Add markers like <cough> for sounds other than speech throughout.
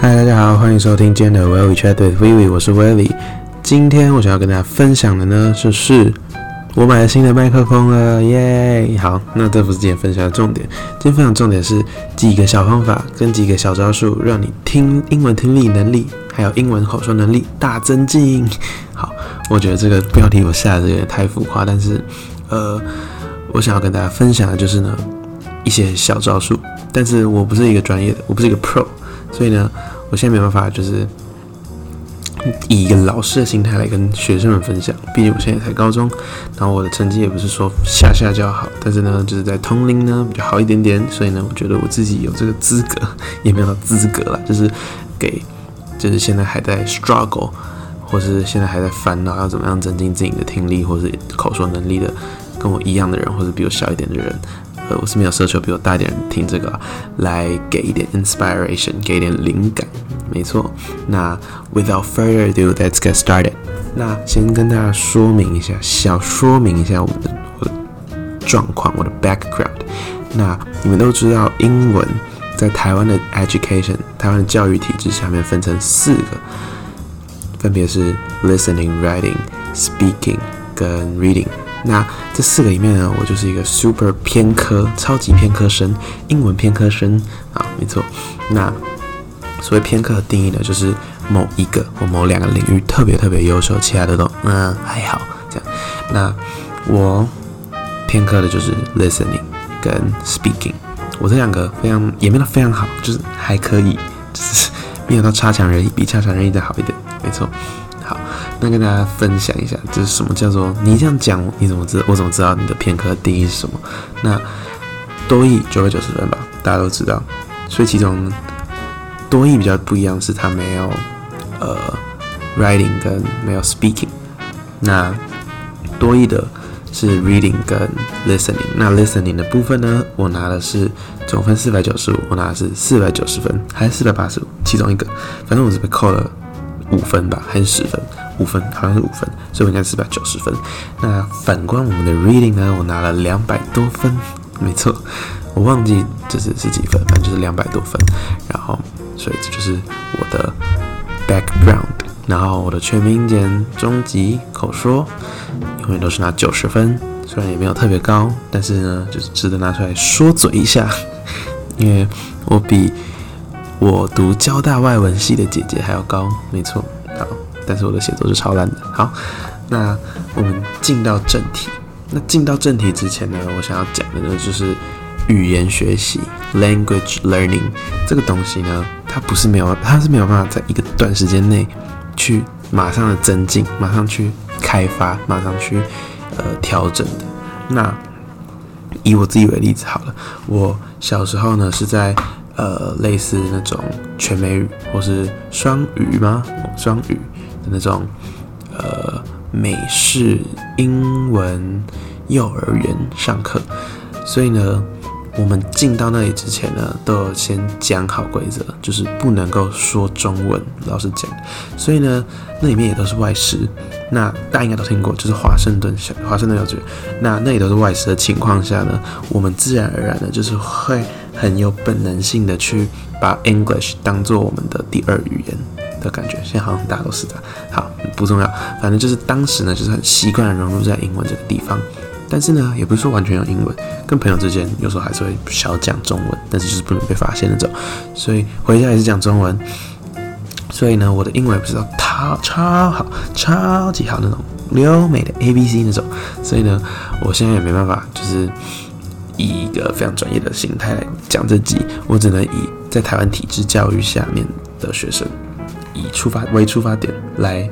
嗨，大家好，欢迎收听今天的 Will We Chat with Vivi，我是 Willy。今天我想要跟大家分享的呢，就是我买了新的麦克风了，耶！好，那这不是今天分享的重点，今天分享重点是几个小方法跟几个小招数，让你听英文听力能力还有英文口说能力大增进。<laughs> 好，我觉得这个标题我下的有点太浮夸，但是呃，我想要跟大家分享的就是呢一些小招数，但是我不是一个专业的，我不是一个 Pro。所以呢，我现在没办法，就是以一个老师的心态来跟学生们分享。毕竟我现在才高中，然后我的成绩也不是说下下就好，但是呢，就是在同龄呢比较好一点点。所以呢，我觉得我自己有这个资格，也没有资格了，就是给，就是现在还在 struggle，或是现在还在烦恼要怎么样增进自己的听力或是口说能力的，跟我一样的人，或者比我小一点的人。呃，我是没有奢求比我大一点人听这个，来给一点 inspiration，给一点灵感，没错。那 without further ado，let's get started。那先跟大家说明一下，小说明一下我的我的状况，我的 background。那你们都知道，英文在台湾的 education，台湾的教育体制下面分成四个，分别是 listening、writing、speaking 跟 reading。那这四个里面呢，我就是一个 super 偏科、超级偏科生，英文偏科生啊，没错。那所谓偏科的定义呢，就是某一个或某两个领域特别特别优秀，其他的都嗯还好这样。那我偏科的就是 listening 跟 speaking，我这两个非常也没有非常好，就是还可以，就是 <laughs> 没有到差强人意，比差强人意再好一点，没错。好那跟大家分享一下，就是什么叫做你这样讲，你怎么知？我怎么知道你的片刻定义是什么？那多义九百九十分吧，大家都知道。所以其中多义比较不一样，是它没有呃 writing 跟没有 speaking。那多义的是 reading 跟 listening。那 listening 的部分呢，我拿的是总分四百九十五，我拿的是四百九十分，还是四百八十五？其中一个，反正我是被扣了五分吧，还是十分？五分好像是五分，所以我应该四百九十分。那反观我们的 reading 呢，我拿了两百多分，没错，我忘记这是是几分，反正就是两百多分。然后，所以这就是我的 background。然后我的全民检中极口说永远都是拿九十分，虽然也没有特别高，但是呢，就是值得拿出来说嘴一下，因为我比我读交大外文系的姐姐还要高，没错。好。但是我的写作是超烂的。好，那我们进到正题。那进到正题之前呢，我想要讲的呢，就是语言学习 （language learning） 这个东西呢，它不是没有，它是没有办法在一个短时间内去马上的增进，马上去开发，马上去呃调整的。那以我自己为例子好了，我小时候呢是在呃类似那种全美语或是双语吗？双语的。那种呃美式英文幼儿园上课，所以呢，我们进到那里之前呢，都有先讲好规则，就是不能够说中文，老师讲。所以呢，那里面也都是外师。那大家应该都听过，就是华盛顿小华盛顿幼稚园。那那里都是外师的情况下呢，我们自然而然的就是会很有本能性的去把 English 当做我们的第二语言。的感觉，现在好像大家都是的。好，不重要，反正就是当时呢，就是很习惯融入在英文这个地方。但是呢，也不是说完全用英文，跟朋友之间有时候还是会小讲中文，但是就是不能被发现那种。所以回家也是讲中文。所以呢，我的英文也不知道超超好，超级好那种优美的 A B C 那种。所以呢，我现在也没办法，就是以一个非常专业的心态来讲这集，我只能以在台湾体制教育下面的学生。以出发为出发点来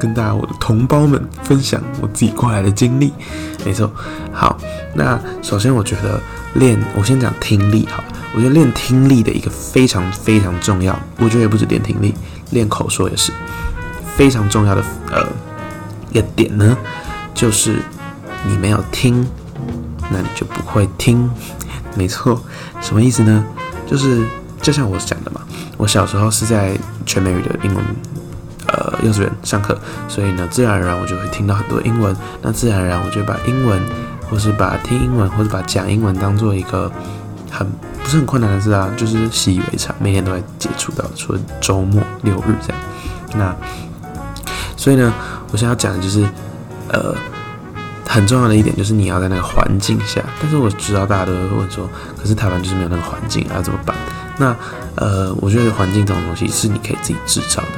跟大家我的同胞们分享我自己过来的经历，没错。好，那首先我觉得练，我先讲听力好，我觉得练听力的一个非常非常重要，我觉得也不止练听力，练口说也是非常重要的呃一个点呢，就是你没有听，那你就不会听，没错。什么意思呢？就是就像我讲的嘛。我小时候是在全美语的英文呃幼稚园上课，所以呢，自然而然我就会听到很多英文。那自然而然我就把英文，或是把听英文，或者把讲英文当做一个很不是很困难的事啊，就是习以为常，每天都会接触到，除了周末六日这样。那所以呢，我现在要讲的就是，呃，很重要的一点就是你要在那个环境下。但是我知道大家都会问说，可是台湾就是没有那个环境，要怎么办？那呃，我觉得环境这种东西是你可以自己制造的。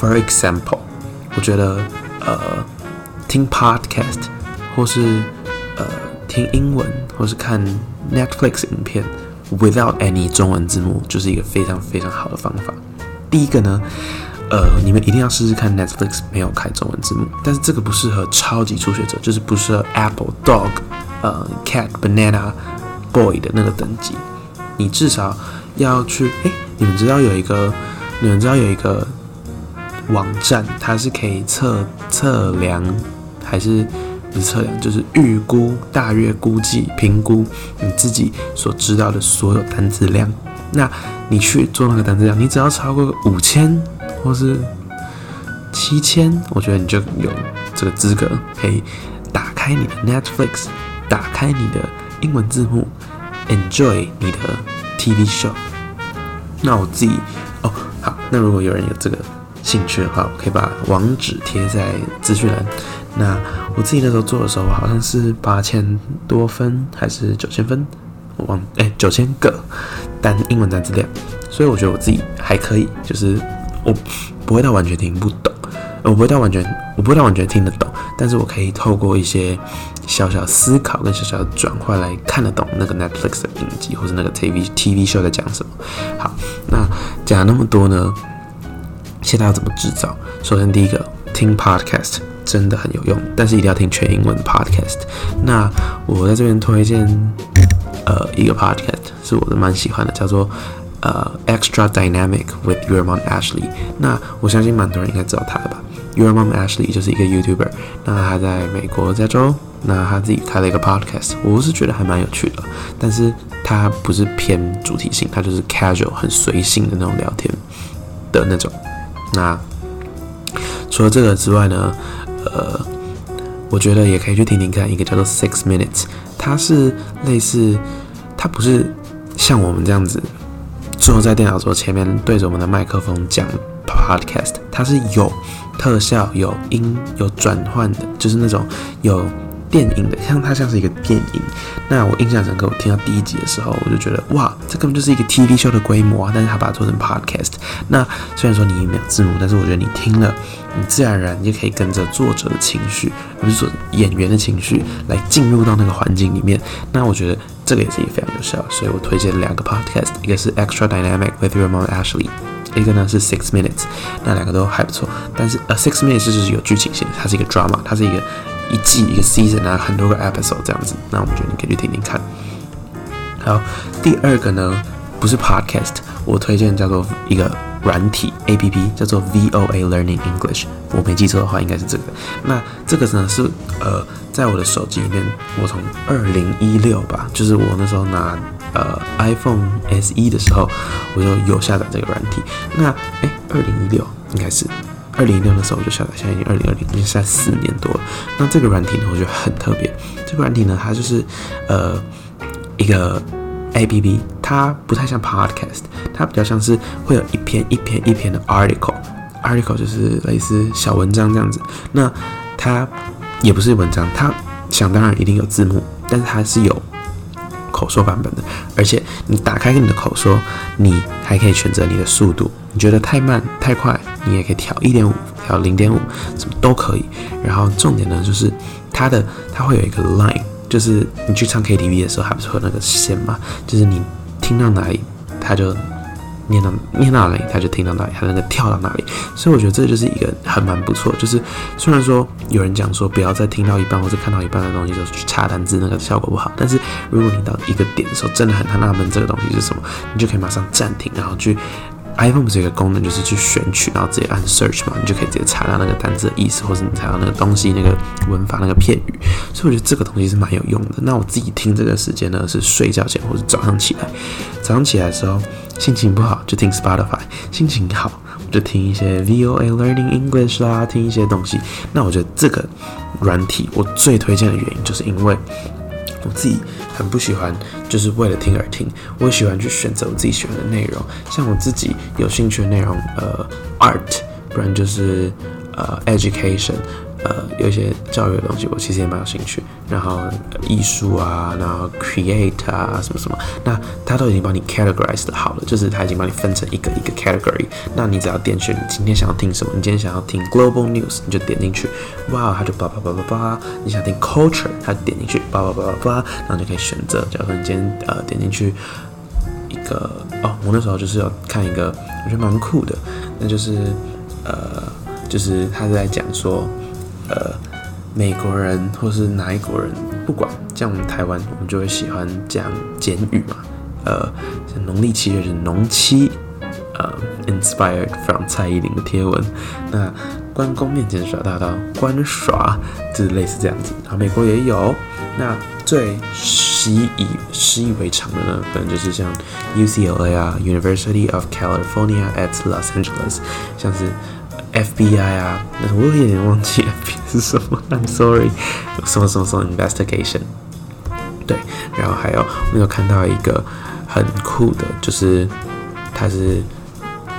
For example，我觉得呃，听 podcast 或是呃听英文或是看 Netflix 影片，without any 中文字幕，就是一个非常非常好的方法。第一个呢。呃，你们一定要试试看 Netflix 没有开中文字幕，但是这个不适合超级初学者，就是不适合 Apple Dog、呃 Cat、Banana Boy 的那个等级。你至少要去，哎，你们知道有一个，你们知道有一个网站，它是可以测测量，还是不测量，就是预估、大约估计、评估你自己所知道的所有单词量。那你去做那个单词量，你只要超过五千。或是七千，我觉得你就有这个资格，可以打开你的 Netflix，打开你的英文字幕，enjoy 你的 TV show。那我自己哦，好，那如果有人有这个兴趣的话，我可以把网址贴在资讯栏。那我自己那时候做的时候，好像是八千多分还是九千分，我忘哎九千个单英文单词量，所以我觉得我自己还可以，就是。我不会到完全听不懂，我不会到完全，我不会到完全听得懂，但是我可以透过一些小小思考跟小小的转换来看得懂那个 Netflix 的影集或者那个 TV TV show 在讲什么。好，那讲了那么多呢，现在要怎么制造？首先第一个，听 Podcast 真的很有用，但是一定要听全英文 Podcast。那我在这边推荐呃一个 Podcast 是我的蛮喜欢的，叫做。呃，Extra Dynamic with Your Mom Ashley。那我相信蛮多人应该知道他的吧？Your Mom Ashley 就是一个 YouTuber。那他在美国加州，那他自己开了一个 Podcast，我是觉得还蛮有趣的。但是他不是偏主题性，他就是 casual 很随性的那种聊天的那种。那除了这个之外呢，呃，我觉得也可以去听听看一个叫做 Six Minutes，它是类似，它不是像我们这样子。坐在电脑桌前面对着我们的麦克风讲 podcast，它是有特效、有音、有转换的，就是那种有电影的，像它像是一个电影。那我印象深刻，我听到第一集的时候，我就觉得哇，这根本就是一个 TV show 的规模啊！但是它把它做成 podcast。那虽然说你没有字幕，但是我觉得你听了，你自然而然就可以跟着作者的情绪，不是说演员的情绪，来进入到那个环境里面。那我觉得。这个也是一个非常有效，所以我推荐两个 podcast，一个是 Extra Dynamic with Your Mom Ashley，一个呢是 Six Minutes，那两个都还不错。但是呃，Six Minutes 就是有剧情性，它是一个 drama，它是一个一季一个 season 啊，很多个 episode 这样子。那我们觉得你可以去听听看。好，第二个呢不是 podcast，我推荐叫做一个。软体 A P P 叫做 V O A Learning English，我没记错的话应该是这个。那这个呢是呃，在我的手机里面，我从二零一六吧，就是我那时候拿呃 iPhone S e 的时候，我就有下载这个软体。那哎，二零一六应该是二零一六的时候我就下载，现在已经二零二零，已经下载四年多了。那这个软体呢，我觉得很特别。这个软体呢，它就是呃一个。A P P 它不太像 Podcast，它比较像是会有一篇一篇一篇的 article，article 就是类似小文章这样子。那它也不是文章，它想当然一定有字幕，但是它是有口说版本的。而且你打开你的口说，你还可以选择你的速度，你觉得太慢太快，你也可以调一点五，调零点五，什么都可以。然后重点呢，就是它的它会有一个 line。就是你去唱 KTV 的时候，还不是有那个线嘛？就是你听到哪里，他就念到念到哪里，他就听到哪里，他那个跳到哪里。所以我觉得这就是一个还蛮不错。就是虽然说有人讲说不要再听到一半或者看到一半的东西就去查单字，那个效果不好。但是如果你到一个点的时候，真的很纳闷这个东西是什么，你就可以马上暂停，然后去。iPhone 这个功能就是去选取，然后直接按 search 嘛，你就可以直接查到那个单词的意思，或者你查到那个东西、那个文法、那个片语。所以我觉得这个东西是蛮有用的。那我自己听这个时间呢，是睡觉前或者早上起来。早上起来的时候心情不好就听 Spotify，心情好我就听一些 VOA Learning English 啦，听一些东西。那我觉得这个软体我最推荐的原因，就是因为我自己很不喜欢，就是为了听而听。我喜欢去选择我自己喜欢的内容，像我自己有兴趣的内容，呃，art，不然就是呃，education。呃，有一些教育的东西，我其实也蛮有兴趣。然后艺术啊，然后 create 啊，什么什么，那它都已经帮你 categorize 好了，就是它已经帮你分成一个一个 category。那你只要点选你今天想要听什么，你今天想要听 global news，你就点进去，哇，它就叭叭叭叭叭。你想听 culture，它点进去，叭叭叭叭叭，然后就可以选择。假如说你今天呃点进去一个，哦，我那时候就是要看一个，我觉得蛮酷的，那就是呃，就是他是在讲说。呃，美国人或是哪一国人，不管，像我们台湾，我们就会喜欢讲简语嘛。呃，像农历七月是农七，呃，inspired from 蔡依林的贴文。那关公面前耍大刀，关耍，就是类似这样子。然后美国也有，那最习以习以为常的呢，可能就是像 UCLA 啊，University of California at Los Angeles，像是。FBI 啊，那我有点忘记 <laughs> FBI 是什么，I'm sorry，什么什么什么 investigation，对，然后还有我有看到一个很酷的，就是它是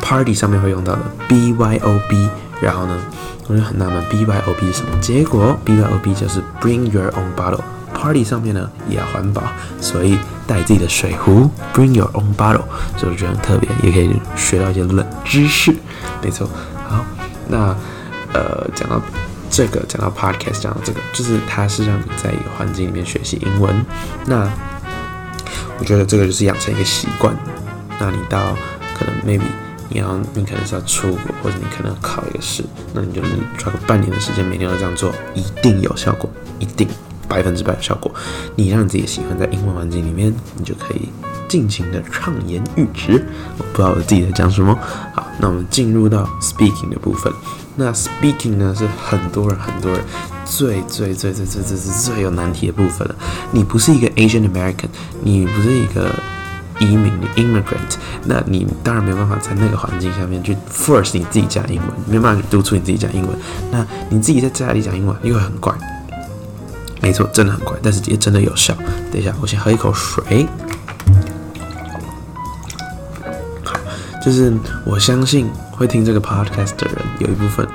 party 上面会用到的 BYOB，然后呢，我就很纳闷 BYOB 是什么，结果 BYOB 就是 Bring Your Own Bottle，party 上面呢也要环保，所以带自己的水壶，Bring Your Own Bottle，所以我觉得很特别，也可以学到一些冷知识，没错，那，呃，讲到这个，讲到 podcast，讲到这个，就是它是让你在一个环境里面学习英文。那我觉得这个就是养成一个习惯。那你到可能 maybe 你要你可能是要出国，或者你可能要考一个试，那你就是抓个半年的时间，每天都这样做，一定有效果，一定百分之百有效果。你让自己喜欢在英文环境里面，你就可以尽情的畅言欲直。我不知道我自己在讲什么。好，那我们进入到 speaking 的部分。那 speaking 呢，是很多人很多人最最最最最最最最有难题的部分了。你不是一个 Asian American，你不是一个。移民的 immigrant，那你当然没有办法在那个环境下面去 force 你自己讲英文，没办法去督促你自己讲英文。那你自己在家里讲英文又很怪，没错，真的很怪，但是也真的有效。等一下，我先喝一口水。就是我相信会听这个 podcast 的人，有一部分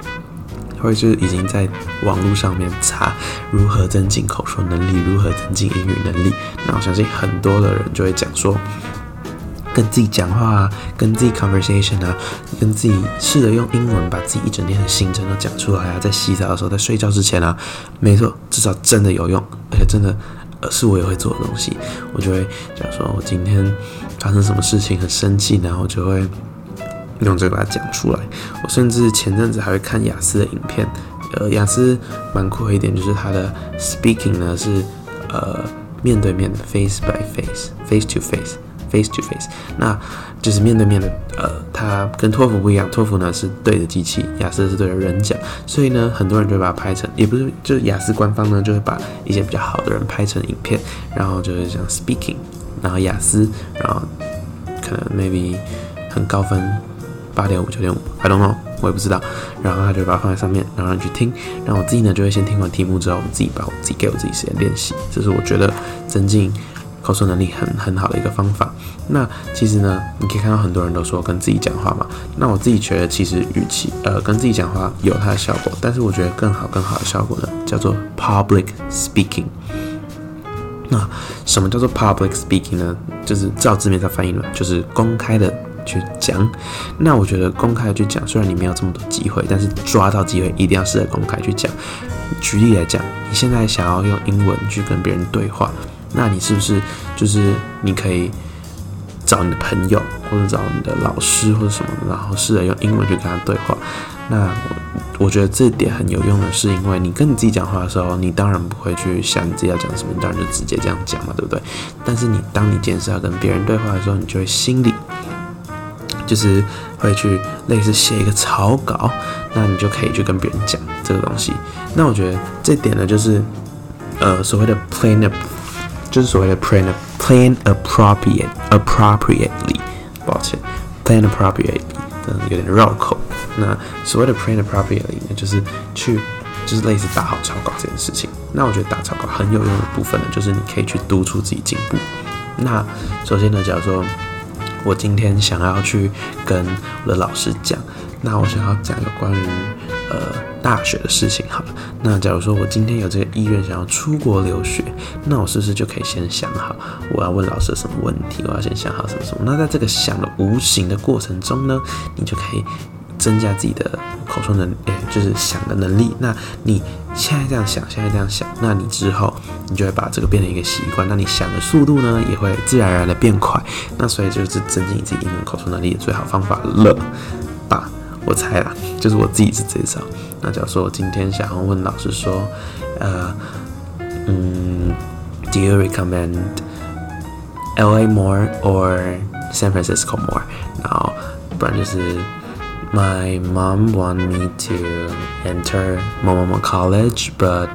会是已经在网络上面查如何增进口说能力，如何增进英语能力。那我相信很多的人就会讲说，跟自己讲话啊，跟自己 conversation 啊，跟自己试着用英文把自己一整天的行程都讲出来啊，在洗澡的时候，在睡觉之前啊，没错，至少真的有用，而且真的而是我也会做的东西。我就会假如说我今天。发生什么事情很生气，然后就会用这个把它讲出来。我甚至前阵子还会看雅思的影片，呃，雅思蛮酷的一点就是它的 speaking 呢是呃面对面的 face by face，face to face face to face，那就是面对面的。呃，它跟托福不一样，托福呢是对着机器，雅思是对着人讲，所以呢很多人就会把它拍成，也不是，就是雅思官方呢就会把一些比较好的人拍成影片，然后就是讲 speaking。然后雅思，然后可能 maybe 很高分，八点五、九点五，I don't know，我也不知道。然后他就把它放在上面，然后让你去听。然后我自己呢，就会先听完题目之后，我自己把我自己给我自己时间练习。这是我觉得增进口说能力很很好的一个方法。那其实呢，你可以看到很多人都说跟自己讲话嘛。那我自己觉得，其实与其呃跟自己讲话有它的效果，但是我觉得更好更好的效果呢，叫做 public speaking。那什么叫做 public speaking 呢？就是照字面上翻译了，就是公开的去讲。那我觉得公开的去讲，虽然你没有这么多机会，但是抓到机会一定要试着公开去讲。举例来讲，你现在想要用英文去跟别人对话，那你是不是就是你可以找你的朋友，或者找你的老师或者什么，然后试着用英文去跟他对话？那我我觉得这点很有用的是，因为你跟你自己讲话的时候，你当然不会去想你自己要讲什么，你当然就直接这样讲嘛，对不对？但是你当你坚持要跟别人对话的时候，你就会心里就是会去类似写一个草稿，那你就可以去跟别人讲这个东西。那我觉得这点呢，就是呃所谓的 plan，就是所谓的 plan plan appropriate appropriately，抱歉，plan appropriately，嗯，有点绕口。那所谓的 plan appropriately 呢，就是去就是类似打好草稿这件事情。那我觉得打草稿很有用的部分呢，就是你可以去督促自己进步。那首先呢，假如说我今天想要去跟我的老师讲，那我想要讲一个关于呃大学的事情好了。那假如说我今天有这个意愿想要出国留学，那我是不是就可以先想好我要问老师什么问题？我要先想好什么什么？那在这个想的无形的过程中呢，你就可以增加自己的口说能，诶，就是想的能力。那你现在这样想，现在这样想，那你之后你就会把这个变成一个习惯。那你想的速度呢，也会自然而然的变快。那所以就是增进你自己英文口说能力的最好方法了？我猜啦，就是我自己是这招。那假如说我今天想要问老师说，呃，嗯，Do you recommend L.A. more or San Francisco more？然后不然就是 My mom want me to enter Momomo College, but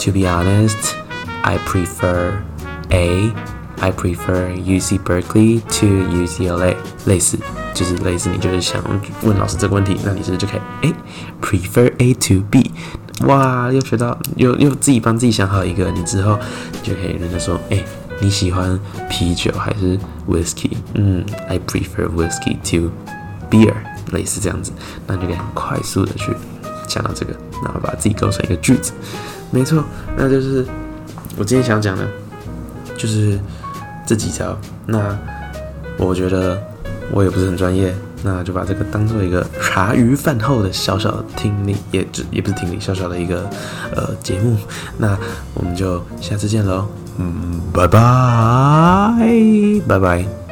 to be honest, I prefer A. I prefer UC Berkeley to UCLA。类似， 就是类似，你就是想问老师这个问题，那你是不是就可以诶 prefer A to B。哇，又学到，又又自己帮自己想好一个，你之后就可以人家说，诶，你喜欢啤酒还是 whiskey？嗯，I prefer whiskey to beer。类似这样子，那你就可以很快速的去讲到这个，然后把自己构成一个句子。没错，那就是我今天想讲的，就是这几条。那我觉得我也不是很专业，那就把这个当做一个茶余饭后的小小的听力，也只也不是听力，小小的一个呃节目。那我们就下次见喽，嗯，拜拜，拜拜。